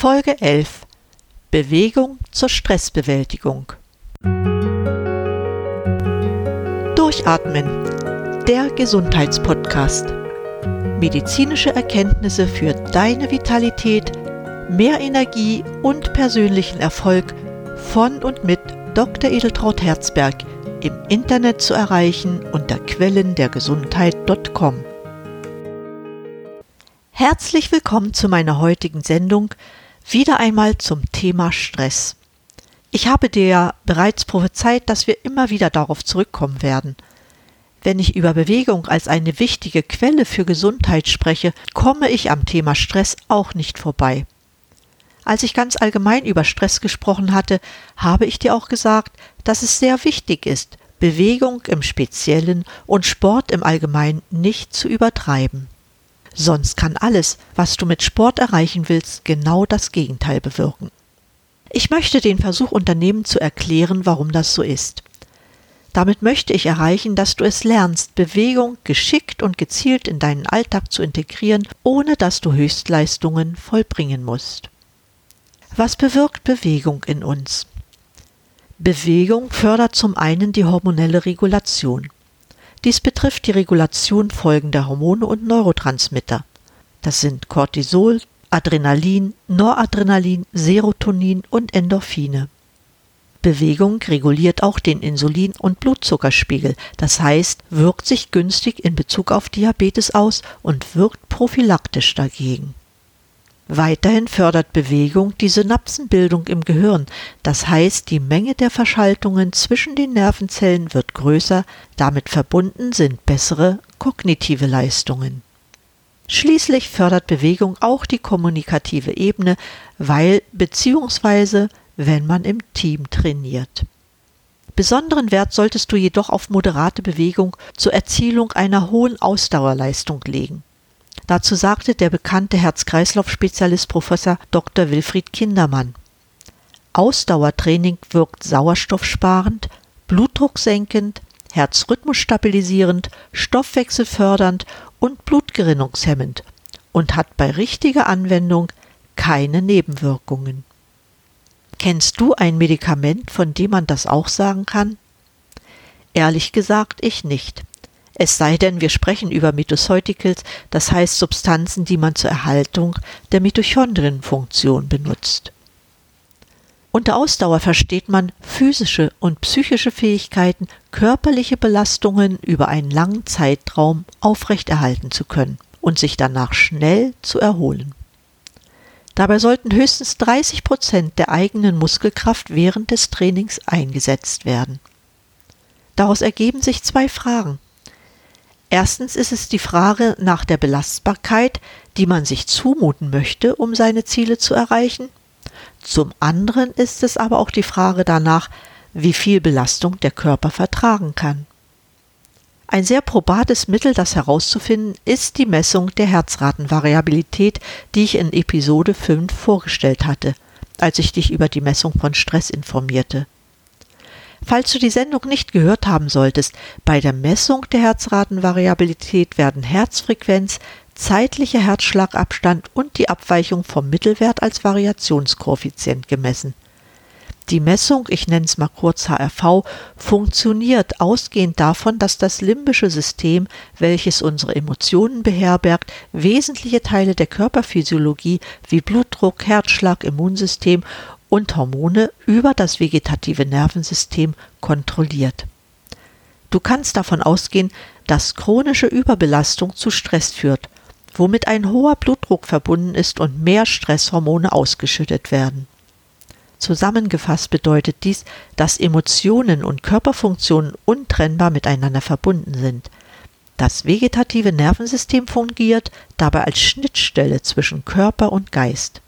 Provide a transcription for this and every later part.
Folge 11 Bewegung zur Stressbewältigung. Durchatmen, der Gesundheitspodcast. Medizinische Erkenntnisse für deine Vitalität, mehr Energie und persönlichen Erfolg von und mit Dr. Edeltraut Herzberg im Internet zu erreichen unter quellendergesundheit.com. Herzlich willkommen zu meiner heutigen Sendung, wieder einmal zum Thema Stress. Ich habe dir ja bereits prophezeit, dass wir immer wieder darauf zurückkommen werden. Wenn ich über Bewegung als eine wichtige Quelle für Gesundheit spreche, komme ich am Thema Stress auch nicht vorbei. Als ich ganz allgemein über Stress gesprochen hatte, habe ich dir auch gesagt, dass es sehr wichtig ist, Bewegung im Speziellen und Sport im Allgemeinen nicht zu übertreiben. Sonst kann alles, was du mit Sport erreichen willst, genau das Gegenteil bewirken. Ich möchte den Versuch unternehmen zu erklären, warum das so ist. Damit möchte ich erreichen, dass du es lernst, Bewegung geschickt und gezielt in deinen Alltag zu integrieren, ohne dass du Höchstleistungen vollbringen musst. Was bewirkt Bewegung in uns? Bewegung fördert zum einen die hormonelle Regulation. Dies betrifft die Regulation folgender Hormone und Neurotransmitter. Das sind Cortisol, Adrenalin, Noradrenalin, Serotonin und Endorphine. Bewegung reguliert auch den Insulin- und Blutzuckerspiegel, das heißt, wirkt sich günstig in Bezug auf Diabetes aus und wirkt prophylaktisch dagegen. Weiterhin fördert Bewegung die Synapsenbildung im Gehirn, das heißt die Menge der Verschaltungen zwischen den Nervenzellen wird größer, damit verbunden sind bessere kognitive Leistungen. Schließlich fördert Bewegung auch die kommunikative Ebene, weil bzw. wenn man im Team trainiert. Besonderen Wert solltest du jedoch auf moderate Bewegung zur Erzielung einer hohen Ausdauerleistung legen. Dazu sagte der bekannte Herz-Kreislauf-Spezialist Professor Dr. Wilfried Kindermann. Ausdauertraining wirkt sauerstoffsparend, blutdrucksenkend, Herzrhythmus stabilisierend, stoffwechselfördernd und blutgerinnungshemmend und hat bei richtiger Anwendung keine Nebenwirkungen. Kennst du ein Medikament, von dem man das auch sagen kann? Ehrlich gesagt, ich nicht. Es sei denn, wir sprechen über Mitochondricals, das heißt Substanzen, die man zur Erhaltung der Mitochondrienfunktion benutzt. Unter Ausdauer versteht man physische und psychische Fähigkeiten, körperliche Belastungen über einen langen Zeitraum aufrechterhalten zu können und sich danach schnell zu erholen. Dabei sollten höchstens 30 Prozent der eigenen Muskelkraft während des Trainings eingesetzt werden. Daraus ergeben sich zwei Fragen. Erstens ist es die Frage nach der Belastbarkeit, die man sich zumuten möchte, um seine Ziele zu erreichen. Zum anderen ist es aber auch die Frage danach, wie viel Belastung der Körper vertragen kann. Ein sehr probates Mittel, das herauszufinden, ist die Messung der Herzratenvariabilität, die ich in Episode 5 vorgestellt hatte, als ich dich über die Messung von Stress informierte. Falls du die Sendung nicht gehört haben solltest, bei der Messung der Herzratenvariabilität werden Herzfrequenz, zeitlicher Herzschlagabstand und die Abweichung vom Mittelwert als Variationskoeffizient gemessen. Die Messung, ich nenne es mal kurz HRV, funktioniert ausgehend davon, dass das limbische System, welches unsere Emotionen beherbergt, wesentliche Teile der Körperphysiologie wie Blutdruck, Herzschlag, Immunsystem und Hormone über das vegetative Nervensystem kontrolliert. Du kannst davon ausgehen, dass chronische Überbelastung zu Stress führt, womit ein hoher Blutdruck verbunden ist und mehr Stresshormone ausgeschüttet werden. Zusammengefasst bedeutet dies, dass Emotionen und Körperfunktionen untrennbar miteinander verbunden sind. Das vegetative Nervensystem fungiert dabei als Schnittstelle zwischen Körper und Geist.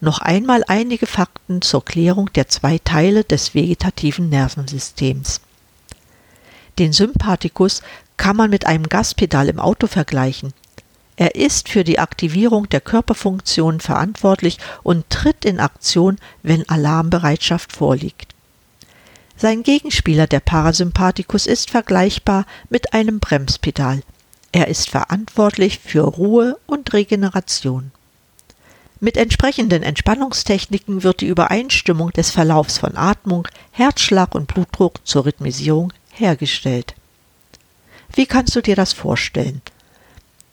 Noch einmal einige Fakten zur Klärung der zwei Teile des vegetativen Nervensystems. Den Sympathikus kann man mit einem Gaspedal im Auto vergleichen. Er ist für die Aktivierung der Körperfunktionen verantwortlich und tritt in Aktion, wenn Alarmbereitschaft vorliegt. Sein Gegenspieler, der Parasympathikus, ist vergleichbar mit einem Bremspedal. Er ist verantwortlich für Ruhe und Regeneration. Mit entsprechenden Entspannungstechniken wird die Übereinstimmung des Verlaufs von Atmung, Herzschlag und Blutdruck zur Rhythmisierung hergestellt. Wie kannst du dir das vorstellen?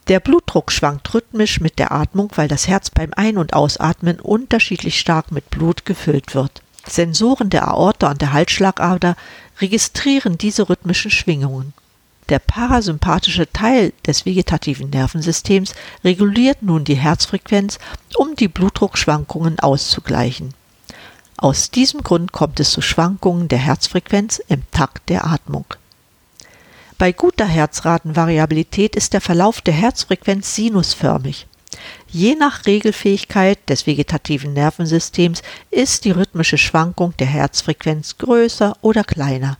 Der Blutdruck schwankt rhythmisch mit der Atmung, weil das Herz beim Ein- und Ausatmen unterschiedlich stark mit Blut gefüllt wird. Sensoren der Aorta und der Halsschlagader registrieren diese rhythmischen Schwingungen. Der parasympathische Teil des vegetativen Nervensystems reguliert nun die Herzfrequenz, um die Blutdruckschwankungen auszugleichen. Aus diesem Grund kommt es zu Schwankungen der Herzfrequenz im Takt der Atmung. Bei guter Herzratenvariabilität ist der Verlauf der Herzfrequenz sinusförmig. Je nach Regelfähigkeit des vegetativen Nervensystems ist die rhythmische Schwankung der Herzfrequenz größer oder kleiner.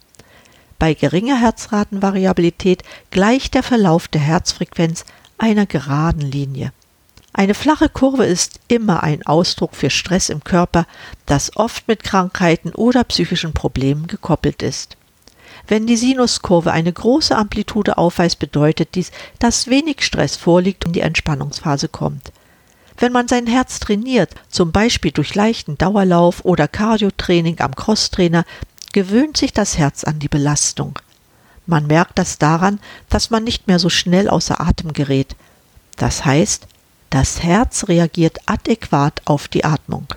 Bei geringer Herzratenvariabilität gleicht der Verlauf der Herzfrequenz einer geraden Linie. Eine flache Kurve ist immer ein Ausdruck für Stress im Körper, das oft mit Krankheiten oder psychischen Problemen gekoppelt ist. Wenn die Sinuskurve eine große Amplitude aufweist, bedeutet dies, dass wenig Stress vorliegt und die Entspannungsphase kommt. Wenn man sein Herz trainiert, zum Beispiel durch leichten Dauerlauf oder Cardiotraining am Crosstrainer, gewöhnt sich das Herz an die Belastung. Man merkt das daran, dass man nicht mehr so schnell außer Atem gerät. Das heißt, das Herz reagiert adäquat auf die Atmung.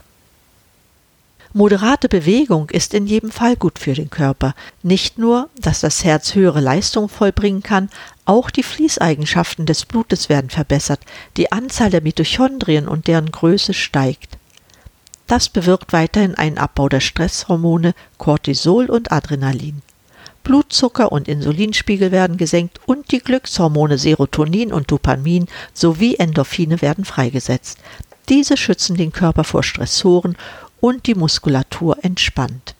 Moderate Bewegung ist in jedem Fall gut für den Körper. Nicht nur, dass das Herz höhere Leistungen vollbringen kann, auch die Fließeigenschaften des Blutes werden verbessert, die Anzahl der Mitochondrien und deren Größe steigt. Das bewirkt weiterhin einen Abbau der Stresshormone Cortisol und Adrenalin. Blutzucker und Insulinspiegel werden gesenkt und die Glückshormone Serotonin und Dopamin sowie Endorphine werden freigesetzt. Diese schützen den Körper vor Stressoren und die Muskulatur entspannt.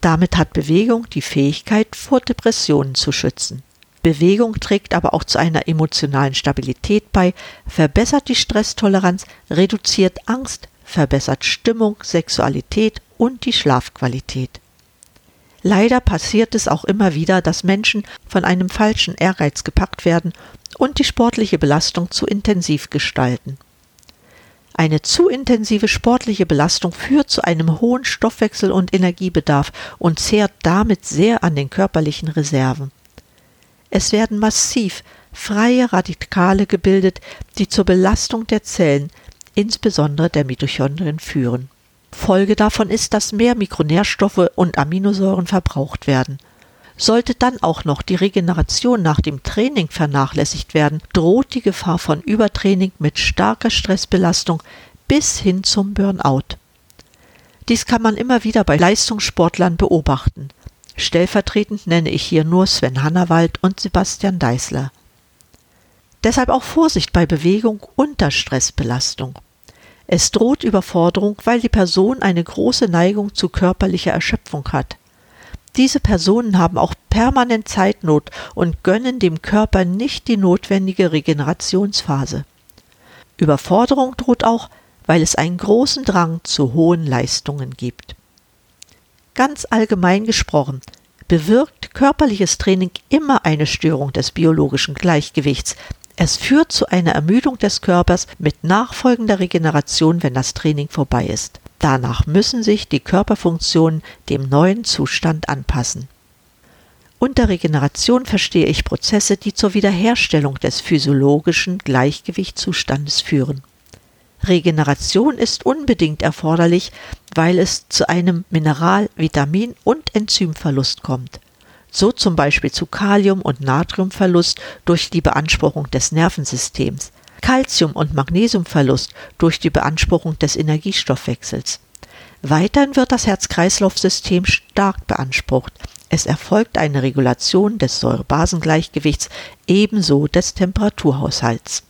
Damit hat Bewegung die Fähigkeit, vor Depressionen zu schützen. Bewegung trägt aber auch zu einer emotionalen Stabilität bei, verbessert die Stresstoleranz, reduziert Angst, verbessert Stimmung, Sexualität und die Schlafqualität. Leider passiert es auch immer wieder, dass Menschen von einem falschen Ehrgeiz gepackt werden und die sportliche Belastung zu intensiv gestalten. Eine zu intensive sportliche Belastung führt zu einem hohen Stoffwechsel- und Energiebedarf und zehrt damit sehr an den körperlichen Reserven. Es werden massiv freie Radikale gebildet, die zur Belastung der Zellen, insbesondere der Mitochondrien, führen. Folge davon ist, dass mehr Mikronährstoffe und Aminosäuren verbraucht werden. Sollte dann auch noch die Regeneration nach dem Training vernachlässigt werden, droht die Gefahr von Übertraining mit starker Stressbelastung bis hin zum Burnout. Dies kann man immer wieder bei Leistungssportlern beobachten. Stellvertretend nenne ich hier nur Sven Hannawald und Sebastian Deißler. Deshalb auch Vorsicht bei Bewegung unter Stressbelastung. Es droht Überforderung, weil die Person eine große Neigung zu körperlicher Erschöpfung hat. Diese Personen haben auch permanent Zeitnot und gönnen dem Körper nicht die notwendige Regenerationsphase. Überforderung droht auch, weil es einen großen Drang zu hohen Leistungen gibt. Ganz allgemein gesprochen, bewirkt körperliches Training immer eine Störung des biologischen Gleichgewichts, es führt zu einer Ermüdung des Körpers mit nachfolgender Regeneration, wenn das Training vorbei ist. Danach müssen sich die Körperfunktionen dem neuen Zustand anpassen. Unter Regeneration verstehe ich Prozesse, die zur Wiederherstellung des physiologischen Gleichgewichtszustandes führen. Regeneration ist unbedingt erforderlich, weil es zu einem Mineral-, Vitamin- und Enzymverlust kommt so zum Beispiel zu Kalium- und Natriumverlust durch die Beanspruchung des Nervensystems, Calcium- und Magnesiumverlust durch die Beanspruchung des Energiestoffwechsels. Weiterhin wird das Herz-Kreislauf-System stark beansprucht. Es erfolgt eine Regulation des Säurebasengleichgewichts, ebenso des Temperaturhaushalts.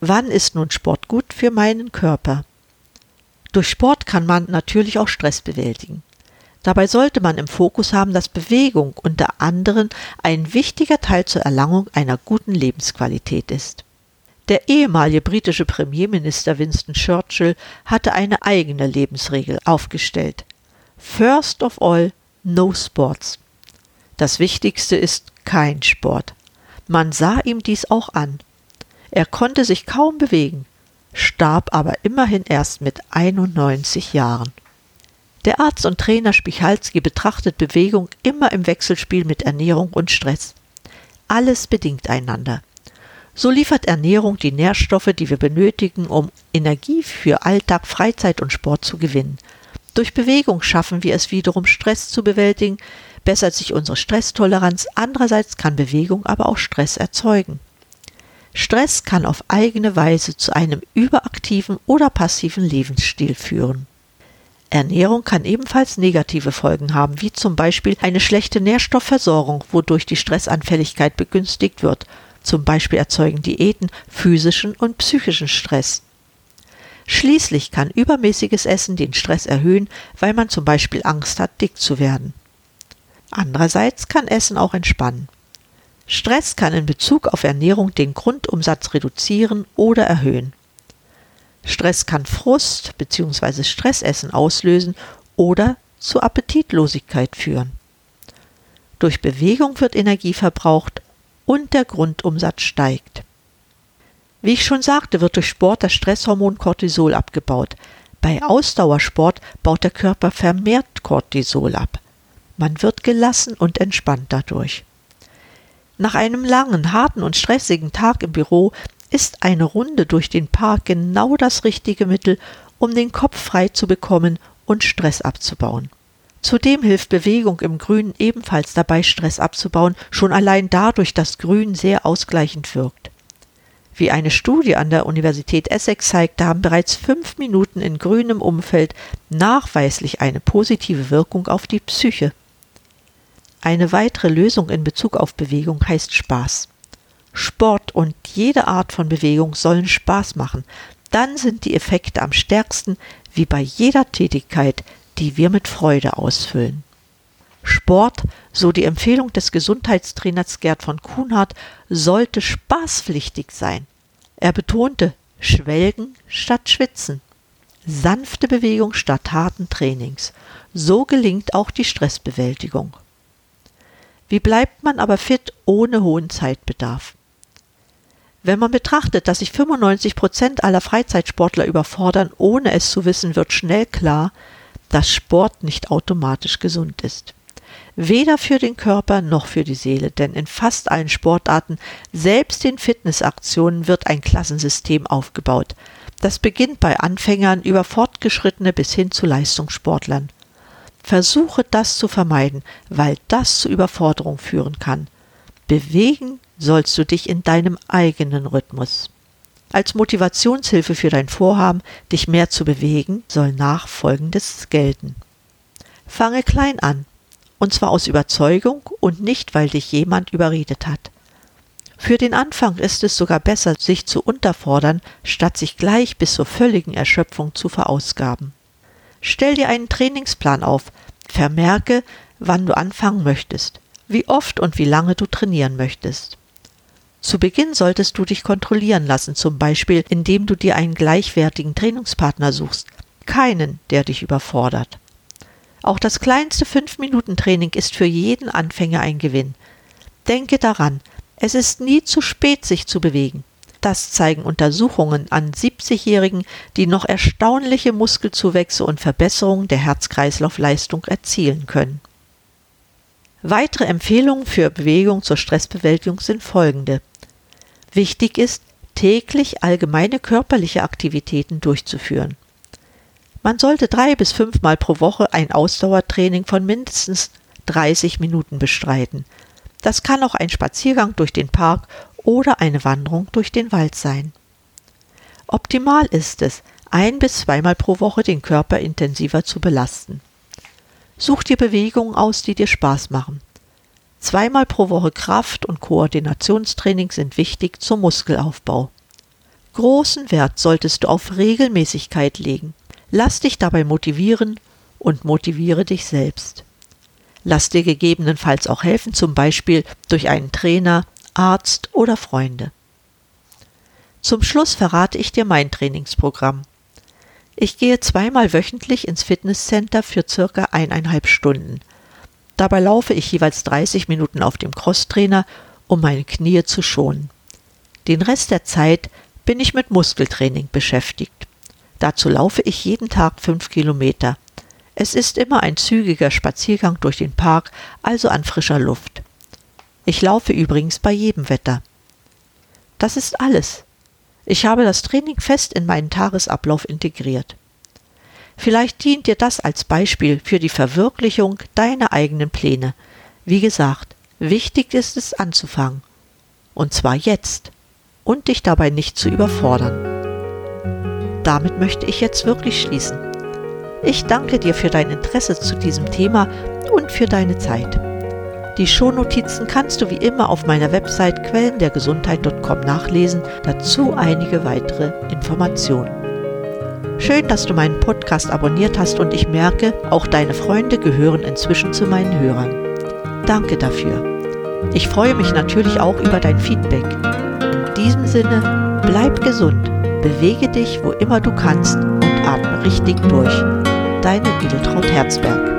Wann ist nun Sport gut für meinen Körper? Durch Sport kann man natürlich auch Stress bewältigen. Dabei sollte man im Fokus haben, dass Bewegung unter anderem ein wichtiger Teil zur Erlangung einer guten Lebensqualität ist. Der ehemalige britische Premierminister Winston Churchill hatte eine eigene Lebensregel aufgestellt. First of all, no sports. Das Wichtigste ist kein Sport. Man sah ihm dies auch an. Er konnte sich kaum bewegen. starb aber immerhin erst mit 91 Jahren. Der Arzt und Trainer Spichalski betrachtet Bewegung immer im Wechselspiel mit Ernährung und Stress. Alles bedingt einander. So liefert Ernährung die Nährstoffe, die wir benötigen, um Energie für Alltag, Freizeit und Sport zu gewinnen. Durch Bewegung schaffen wir es wiederum, Stress zu bewältigen, bessert sich unsere Stresstoleranz, andererseits kann Bewegung aber auch Stress erzeugen. Stress kann auf eigene Weise zu einem überaktiven oder passiven Lebensstil führen. Ernährung kann ebenfalls negative Folgen haben, wie zum Beispiel eine schlechte Nährstoffversorgung, wodurch die Stressanfälligkeit begünstigt wird – zum Beispiel erzeugen Diäten physischen und psychischen Stress. Schließlich kann übermäßiges Essen den Stress erhöhen, weil man zum Beispiel Angst hat, dick zu werden. Andererseits kann Essen auch entspannen. Stress kann in Bezug auf Ernährung den Grundumsatz reduzieren oder erhöhen. Stress kann Frust bzw. Stressessen auslösen oder zu Appetitlosigkeit führen. Durch Bewegung wird Energie verbraucht und der Grundumsatz steigt. Wie ich schon sagte, wird durch Sport das Stresshormon Cortisol abgebaut. Bei Ausdauersport baut der Körper vermehrt Cortisol ab. Man wird gelassen und entspannt dadurch. Nach einem langen, harten und stressigen Tag im Büro ist eine Runde durch den Park genau das richtige Mittel, um den Kopf frei zu bekommen und Stress abzubauen. Zudem hilft Bewegung im Grün ebenfalls dabei, Stress abzubauen, schon allein dadurch, dass Grün sehr ausgleichend wirkt. Wie eine Studie an der Universität Essex zeigt, haben bereits fünf Minuten in grünem Umfeld nachweislich eine positive Wirkung auf die Psyche. Eine weitere Lösung in Bezug auf Bewegung heißt Spaß. Sport und jede Art von Bewegung sollen Spaß machen. Dann sind die Effekte am stärksten, wie bei jeder Tätigkeit, die wir mit Freude ausfüllen. Sport, so die Empfehlung des Gesundheitstrainers Gerd von Kuhnhardt, sollte spaßpflichtig sein. Er betonte Schwelgen statt Schwitzen, sanfte Bewegung statt harten Trainings. So gelingt auch die Stressbewältigung. Wie bleibt man aber fit ohne hohen Zeitbedarf? Wenn man betrachtet, dass sich 95 Prozent aller Freizeitsportler überfordern, ohne es zu wissen, wird schnell klar, dass Sport nicht automatisch gesund ist. Weder für den Körper noch für die Seele, denn in fast allen Sportarten, selbst in Fitnessaktionen, wird ein Klassensystem aufgebaut. Das beginnt bei Anfängern über Fortgeschrittene bis hin zu Leistungssportlern. Versuche das zu vermeiden, weil das zu Überforderung führen kann. Bewegen sollst du dich in deinem eigenen Rhythmus. Als Motivationshilfe für dein Vorhaben, dich mehr zu bewegen, soll nachfolgendes gelten. Fange klein an, und zwar aus Überzeugung und nicht, weil dich jemand überredet hat. Für den Anfang ist es sogar besser, sich zu unterfordern, statt sich gleich bis zur völligen Erschöpfung zu verausgaben. Stell dir einen Trainingsplan auf, vermerke, wann du anfangen möchtest, wie oft und wie lange du trainieren möchtest. Zu Beginn solltest du dich kontrollieren lassen, zum Beispiel indem du dir einen gleichwertigen Trainingspartner suchst, keinen, der dich überfordert. Auch das kleinste 5-Minuten-Training ist für jeden Anfänger ein Gewinn. Denke daran, es ist nie zu spät, sich zu bewegen. Das zeigen Untersuchungen an 70-Jährigen, die noch erstaunliche Muskelzuwächse und Verbesserungen der Herz-Kreislauf-Leistung erzielen können. Weitere Empfehlungen für Bewegung zur Stressbewältigung sind folgende. Wichtig ist, täglich allgemeine körperliche Aktivitäten durchzuführen. Man sollte drei bis fünfmal pro Woche ein Ausdauertraining von mindestens 30 Minuten bestreiten. Das kann auch ein Spaziergang durch den Park oder eine Wanderung durch den Wald sein. Optimal ist es, ein bis zweimal pro Woche den Körper intensiver zu belasten. Such dir Bewegungen aus, die dir Spaß machen. Zweimal pro Woche Kraft- und Koordinationstraining sind wichtig zum Muskelaufbau. Großen Wert solltest du auf Regelmäßigkeit legen. Lass dich dabei motivieren und motiviere dich selbst. Lass dir gegebenenfalls auch helfen, zum Beispiel durch einen Trainer, Arzt oder Freunde. Zum Schluss verrate ich dir mein Trainingsprogramm. Ich gehe zweimal wöchentlich ins Fitnesscenter für circa eineinhalb Stunden – Dabei laufe ich jeweils 30 Minuten auf dem Crosstrainer, um meine Knie zu schonen. Den Rest der Zeit bin ich mit Muskeltraining beschäftigt. Dazu laufe ich jeden Tag fünf Kilometer. Es ist immer ein zügiger Spaziergang durch den Park, also an frischer Luft. Ich laufe übrigens bei jedem Wetter. Das ist alles. Ich habe das Training fest in meinen Tagesablauf integriert. Vielleicht dient dir das als Beispiel für die Verwirklichung deiner eigenen Pläne. Wie gesagt, wichtig ist es anzufangen. Und zwar jetzt. Und dich dabei nicht zu überfordern. Damit möchte ich jetzt wirklich schließen. Ich danke dir für dein Interesse zu diesem Thema und für deine Zeit. Die Shownotizen kannst du wie immer auf meiner Website quellendergesundheit.com nachlesen, dazu einige weitere Informationen. Schön, dass du meinen Podcast abonniert hast und ich merke, auch deine Freunde gehören inzwischen zu meinen Hörern. Danke dafür. Ich freue mich natürlich auch über dein Feedback. In diesem Sinne, bleib gesund, bewege dich, wo immer du kannst und atme richtig durch. Deine Edeltraut Herzberg.